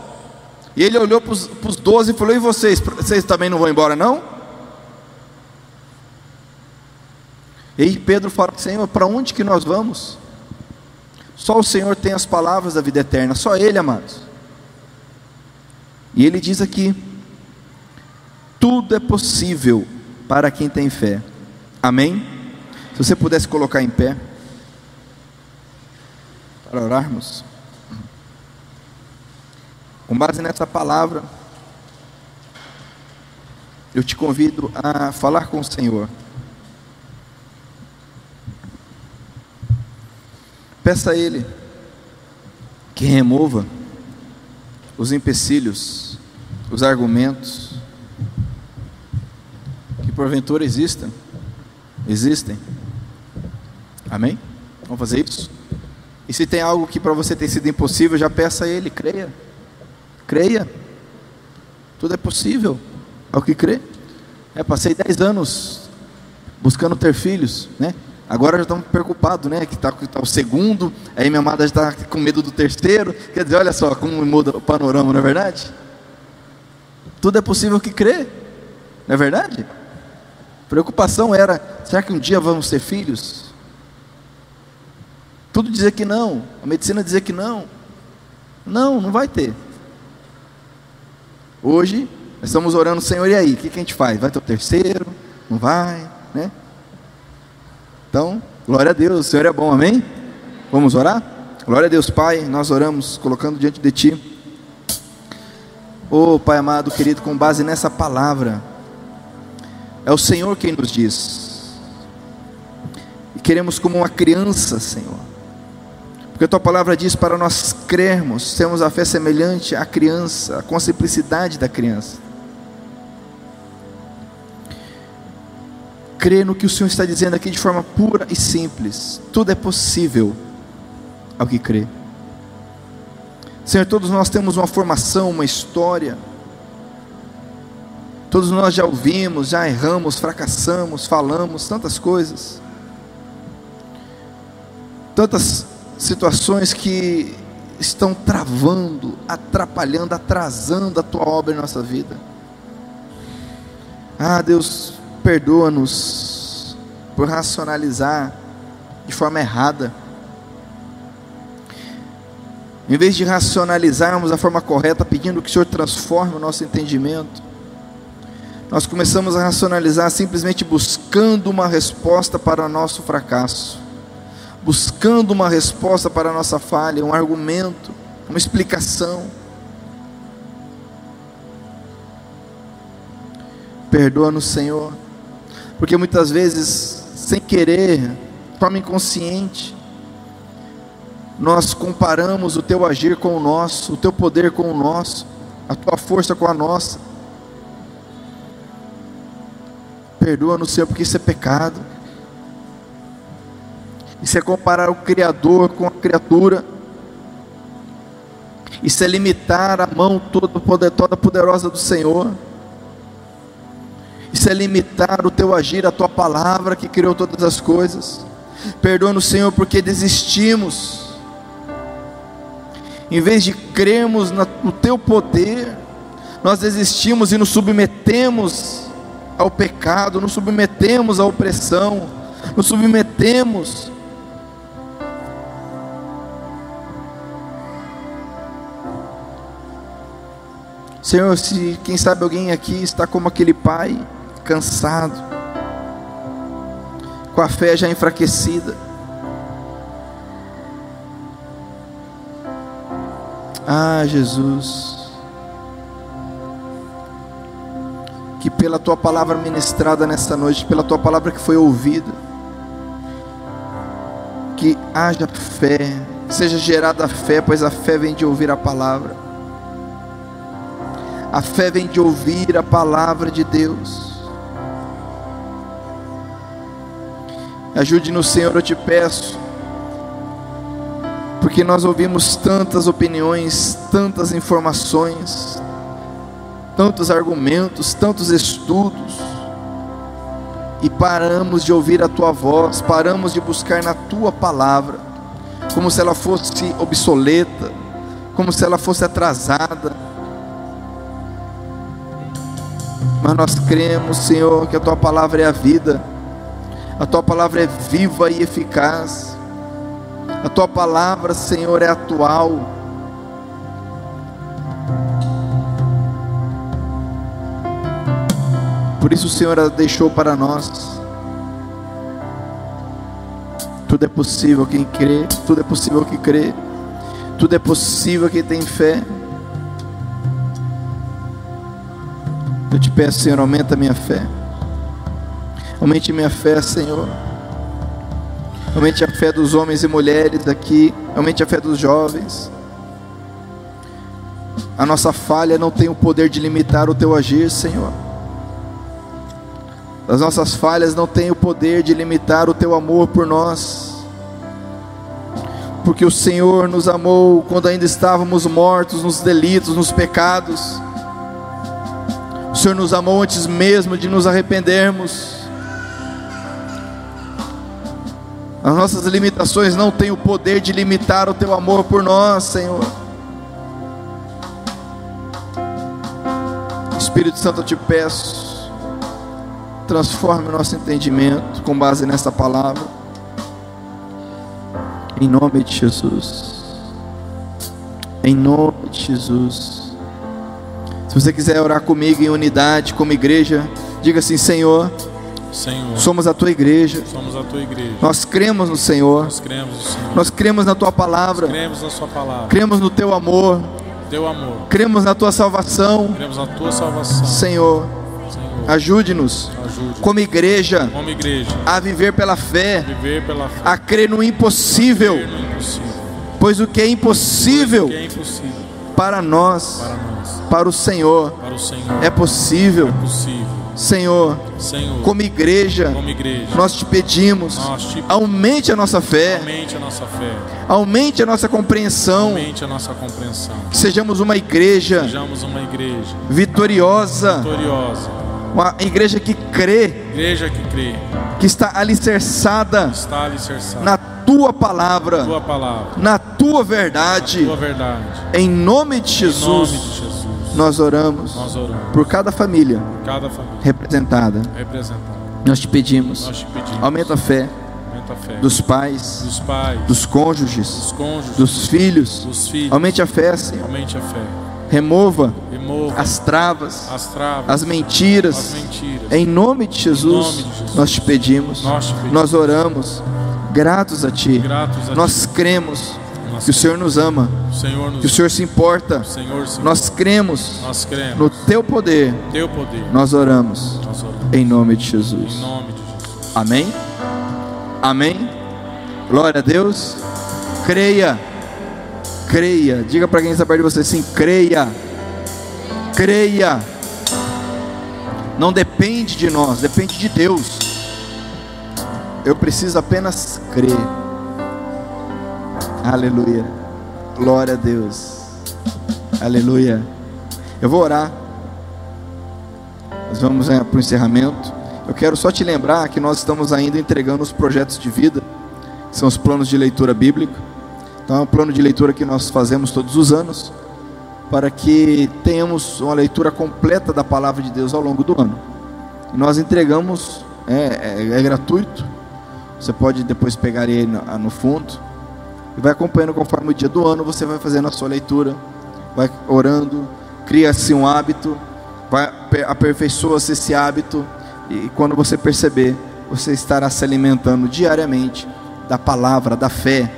E ele olhou para os doze e falou: E vocês? Vocês também não vão embora, não? E aí Pedro fala: Senhor, para onde que nós vamos? Só o Senhor tem as palavras da vida eterna, só Ele, amados. E ele diz aqui: tudo é possível para quem tem fé. Amém? Se você pudesse colocar em pé, para orarmos. Com base nessa palavra, eu te convido a falar com o Senhor. Peça a Ele que remova os empecilhos, os argumentos que porventura existam. Existem. Amém? Vamos fazer isso? E se tem algo que para você tem sido impossível, já peça a Ele, creia. Creia. Tudo é possível ao que crê. É, passei 10 anos buscando ter filhos, né? Agora já estamos preocupados, né? Que está tá o segundo, aí minha amada já está com medo do terceiro. Quer dizer, olha só como muda o panorama, não é verdade? Tudo é possível que crê, não é verdade? Preocupação era: será que um dia vamos ter filhos? Tudo dizer que não, a medicina dizer que não. Não, não vai ter. Hoje, nós estamos orando, Senhor, e aí? O que, que a gente faz? Vai ter o terceiro? Não vai? Né? Então, glória a Deus, o Senhor é bom, amém? Vamos orar? Glória a Deus, Pai, nós oramos colocando diante de Ti. Oh, Pai amado, querido, com base nessa palavra, é o Senhor quem nos diz. E queremos, como uma criança, Senhor, porque a tua palavra diz para nós crermos, temos a fé semelhante à criança, com a simplicidade da criança. crê no que o Senhor está dizendo aqui de forma pura e simples. Tudo é possível ao que crê. Senhor, todos nós temos uma formação, uma história. Todos nós já ouvimos, já erramos, fracassamos, falamos tantas coisas. Tantas situações que estão travando, atrapalhando, atrasando a tua obra em nossa vida. Ah, Deus, perdoa-nos por racionalizar de forma errada. Em vez de racionalizarmos da forma correta, pedindo que o Senhor transforme o nosso entendimento, nós começamos a racionalizar simplesmente buscando uma resposta para o nosso fracasso, buscando uma resposta para a nossa falha, um argumento, uma explicação. Perdoa-nos, Senhor, porque muitas vezes, sem querer, forma inconsciente, nós comparamos o teu agir com o nosso, o teu poder com o nosso, a tua força com a nossa. Perdoa-nos, Senhor, porque isso é pecado. Isso é comparar o Criador com a criatura. Isso é limitar a mão toda, poderosa do Senhor isso é limitar o teu agir, a tua palavra que criou todas as coisas. Perdoa-nos, Senhor, porque desistimos. Em vez de crermos no teu poder, nós desistimos e nos submetemos ao pecado, nos submetemos à opressão, nos submetemos Senhor, se quem sabe alguém aqui está como aquele pai cansado, com a fé já enfraquecida. Ah, Jesus, que pela tua palavra ministrada nesta noite, pela tua palavra que foi ouvida, que haja fé, seja gerada fé, pois a fé vem de ouvir a palavra. A fé vem de ouvir a palavra de Deus. Ajude-nos, Senhor, eu te peço, porque nós ouvimos tantas opiniões, tantas informações, tantos argumentos, tantos estudos, e paramos de ouvir a tua voz, paramos de buscar na tua palavra, como se ela fosse obsoleta, como se ela fosse atrasada. Mas nós cremos, Senhor, que a tua palavra é a vida a tua palavra é viva e eficaz. A tua palavra, Senhor, é atual. Por isso o Senhor a deixou para nós. Tudo é possível quem crê, tudo é possível quem crê, tudo é possível quem tem fé. Eu te peço, Senhor, aumenta a minha fé. Aumente minha fé, Senhor. Aumente a fé dos homens e mulheres aqui. Aumente a fé dos jovens. A nossa falha não tem o poder de limitar o teu agir, Senhor. As nossas falhas não têm o poder de limitar o teu amor por nós. Porque o Senhor nos amou quando ainda estávamos mortos nos delitos, nos pecados. Senhor nos amou antes mesmo de nos arrependermos. As nossas limitações não têm o poder de limitar o teu amor por nós, Senhor. Espírito Santo, eu te peço, transforme o nosso entendimento com base nessa palavra. Em nome de Jesus. Em nome de Jesus. Se você quiser orar comigo em unidade, como igreja, diga assim: Senhor. Senhor. Somos a tua igreja. Somos a tua igreja. Nós cremos no Senhor. Nós cremos no Senhor. Nós cremos na tua palavra. Nós cremos na sua palavra. Cremos no teu amor. Teu amor. Cremos na tua salvação. Cremos na tua salvação. Senhor, Senhor. ajude-nos Ajude. como igreja Como igreja. a viver pela fé, Viver pela fé. a crer no impossível, Crer no impossível. pois o que é impossível Que é impossível. para nós, para nós, para o Senhor, para o Senhor. é possível. É possível. Senhor, Senhor, como igreja, como igreja, nós te pedimos, nós te aumente a nossa fé, aumente a nossa fé, aumente a nossa compreensão, aumente a nossa compreensão. que sejamos uma igreja Sejamos uma igreja vitoriosa, vitoriosa, uma igreja que crê, igreja que crê, que está alicerçada está alicerçada. na tua palavra, tua palavra, na tua verdade, tua verdade. em nome de Em nome Jesus, de Jesus, nós oramos nós oramos por cada família por cada família representada. representada. Nós te pedimos, Nós te pedimos, aumenta a fé dos pais, dos pais, dos cônjuges, dos cônjuges, dos filhos. dos filhos. Aumente a fé, Senhor. Aumente a fé. Remova Remova as travas, as travas, as mentiras. as mentiras. Em nome de Jesus, nome de Jesus. nós te pedimos, Nós te pedimos. nós oramos, gratos a Ti. Gratos a Nós cremos Nós que o Senhor nos ama, O Senhor nos que o Senhor se importa. Senhor se Nós cremos nós cremos no Teu poder. teu poder. Nós oramos Nós oramos em nome de em Jesus. nome de Jesus. Amém? Amém? Glória a Deus. Creia. Creia. Diga para quem está perto de você assim: creia. Creia. Não depende de nós, depende de Deus. Eu preciso apenas crer. Aleluia. Glória a Deus. Aleluia. Eu vou orar. Nós vamos para o encerramento. Eu quero só te lembrar que nós estamos ainda entregando os projetos de vida, que são os planos de leitura bíblica. Então é um plano de leitura que nós fazemos todos os anos, para que tenhamos uma leitura completa da palavra de Deus ao longo do ano. E nós entregamos, é, é, é gratuito. Você pode depois pegar ele no, no fundo e vai acompanhando conforme o dia do ano. Você vai fazendo a sua leitura, vai orando, cria-se um hábito, vai aper- aperfeiçoa-se esse hábito e quando você perceber, você estará se alimentando diariamente da palavra, da fé,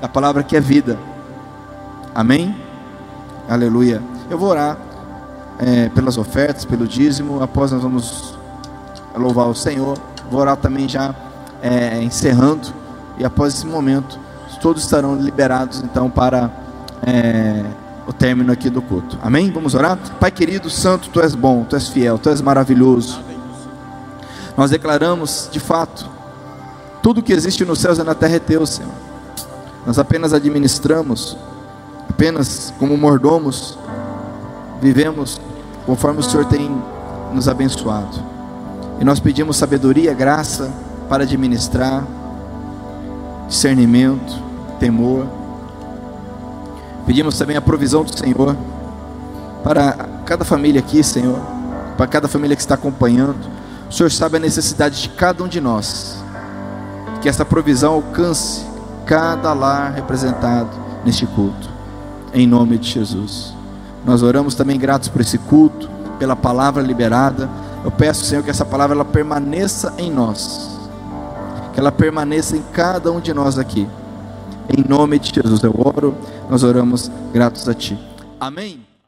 da palavra que é vida. Amém? Aleluia. Eu vou orar é, pelas ofertas, pelo dízimo. Após nós vamos louvar o Senhor. Vou orar também já é, encerrando. E após esse momento, todos estarão liberados então para é, o término aqui do culto. Amém? Vamos orar? Pai querido, santo, tu és bom, tu és fiel, tu és maravilhoso. Nós declaramos, de fato, tudo que existe nos céus e na terra é teu, Senhor. Nós apenas administramos, apenas como mordomos, vivemos conforme o Senhor tem nos abençoado. E nós pedimos sabedoria, graça para administrar, discernimento, temor. Pedimos também a provisão do Senhor para cada família aqui, Senhor, para cada família que está acompanhando. O Senhor sabe a necessidade de cada um de nós. Que essa provisão alcance cada lar representado neste culto. Em nome de Jesus. Nós oramos também gratos por esse culto, pela palavra liberada. Eu peço, Senhor, que essa palavra ela permaneça em nós. Que ela permaneça em cada um de nós aqui. Em nome de Jesus eu oro, nós oramos gratos a Ti. Amém.